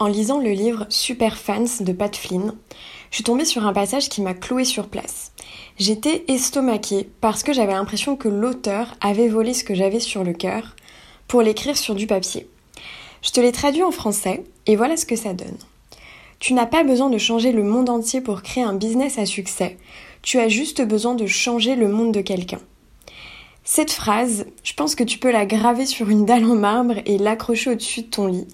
En lisant le livre Super Fans de Pat Flynn, je suis tombée sur un passage qui m'a cloué sur place. J'étais estomaquée parce que j'avais l'impression que l'auteur avait volé ce que j'avais sur le cœur pour l'écrire sur du papier. Je te l'ai traduit en français et voilà ce que ça donne. Tu n'as pas besoin de changer le monde entier pour créer un business à succès, tu as juste besoin de changer le monde de quelqu'un. Cette phrase, je pense que tu peux la graver sur une dalle en marbre et l'accrocher au-dessus de ton lit,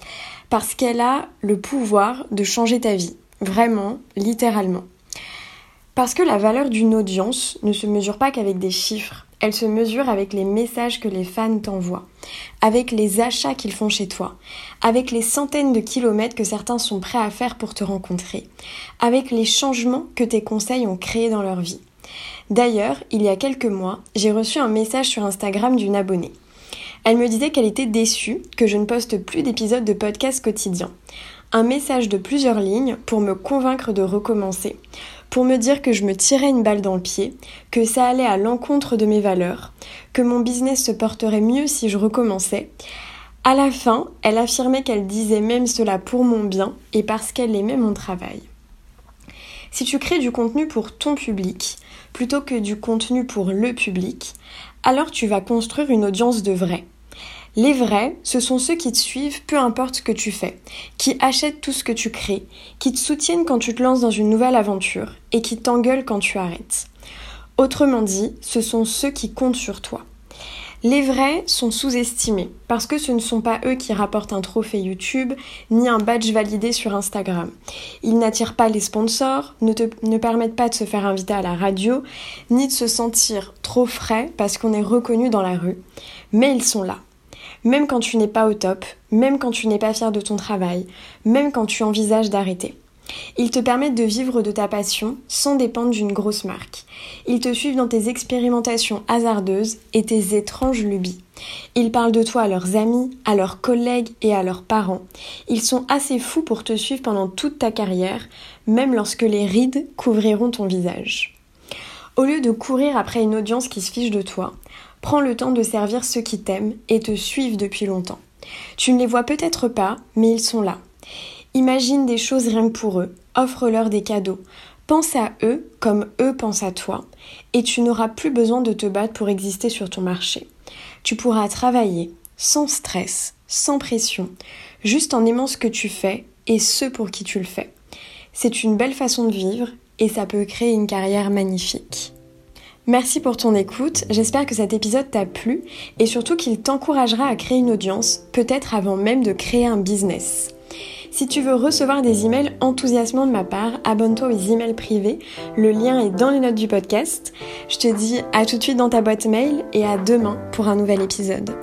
parce qu'elle a le pouvoir de changer ta vie, vraiment, littéralement. Parce que la valeur d'une audience ne se mesure pas qu'avec des chiffres, elle se mesure avec les messages que les fans t'envoient, avec les achats qu'ils font chez toi, avec les centaines de kilomètres que certains sont prêts à faire pour te rencontrer, avec les changements que tes conseils ont créés dans leur vie. D'ailleurs, il y a quelques mois, j'ai reçu un message sur Instagram d'une abonnée. Elle me disait qu'elle était déçue que je ne poste plus d'épisodes de podcast quotidien. Un message de plusieurs lignes pour me convaincre de recommencer, pour me dire que je me tirais une balle dans le pied, que ça allait à l'encontre de mes valeurs, que mon business se porterait mieux si je recommençais. À la fin, elle affirmait qu'elle disait même cela pour mon bien et parce qu'elle aimait mon travail. Si tu crées du contenu pour ton public plutôt que du contenu pour le public, alors tu vas construire une audience de vrais. Les vrais, ce sont ceux qui te suivent peu importe ce que tu fais, qui achètent tout ce que tu crées, qui te soutiennent quand tu te lances dans une nouvelle aventure et qui t'engueulent quand tu arrêtes. Autrement dit, ce sont ceux qui comptent sur toi. Les vrais sont sous-estimés parce que ce ne sont pas eux qui rapportent un trophée YouTube ni un badge validé sur Instagram. Ils n'attirent pas les sponsors, ne, te, permettent pas de se faire inviter à la radio, ni de se sentir trop frais parce qu'on est reconnu dans la rue. Mais ils sont là. Même quand tu n'es pas au top, même quand tu n'es pas fier de ton travail, même quand tu envisages d'arrêter. Ils te permettent de vivre de ta passion sans dépendre d'une grosse marque. Ils te suivent dans tes expérimentations hasardeuses et tes étranges lubies. Ils parlent de toi à leurs amis, à leurs collègues et à leurs parents. Ils sont assez fous pour te suivre pendant toute ta carrière, même lorsque les rides couvriront ton visage. Au lieu de courir après une audience qui se fiche de toi, prends le temps de servir ceux qui t'aiment et te suivent depuis longtemps. Tu ne les vois peut-être pas, mais ils sont là. Imagine des choses rien que pour eux, offre-leur des cadeaux. Pense à eux comme eux pensent à toi, et tu n'auras plus besoin de te battre pour exister sur ton marché. Tu pourras travailler sans stress, sans pression, juste en aimant ce que tu fais et ceux pour qui tu le fais. C'est une belle façon de vivre et ça peut créer une carrière magnifique. Merci pour ton écoute, j'espère que cet épisode t'a plu et surtout qu'il t'encouragera à créer une audience, peut-être avant même de créer un business. Si tu veux recevoir des emails enthousiasmants de ma part, abonne-toi aux emails privés. Le lien est dans les notes du podcast. Je te dis à tout de suite dans ta boîte mail et à demain pour un nouvel épisode.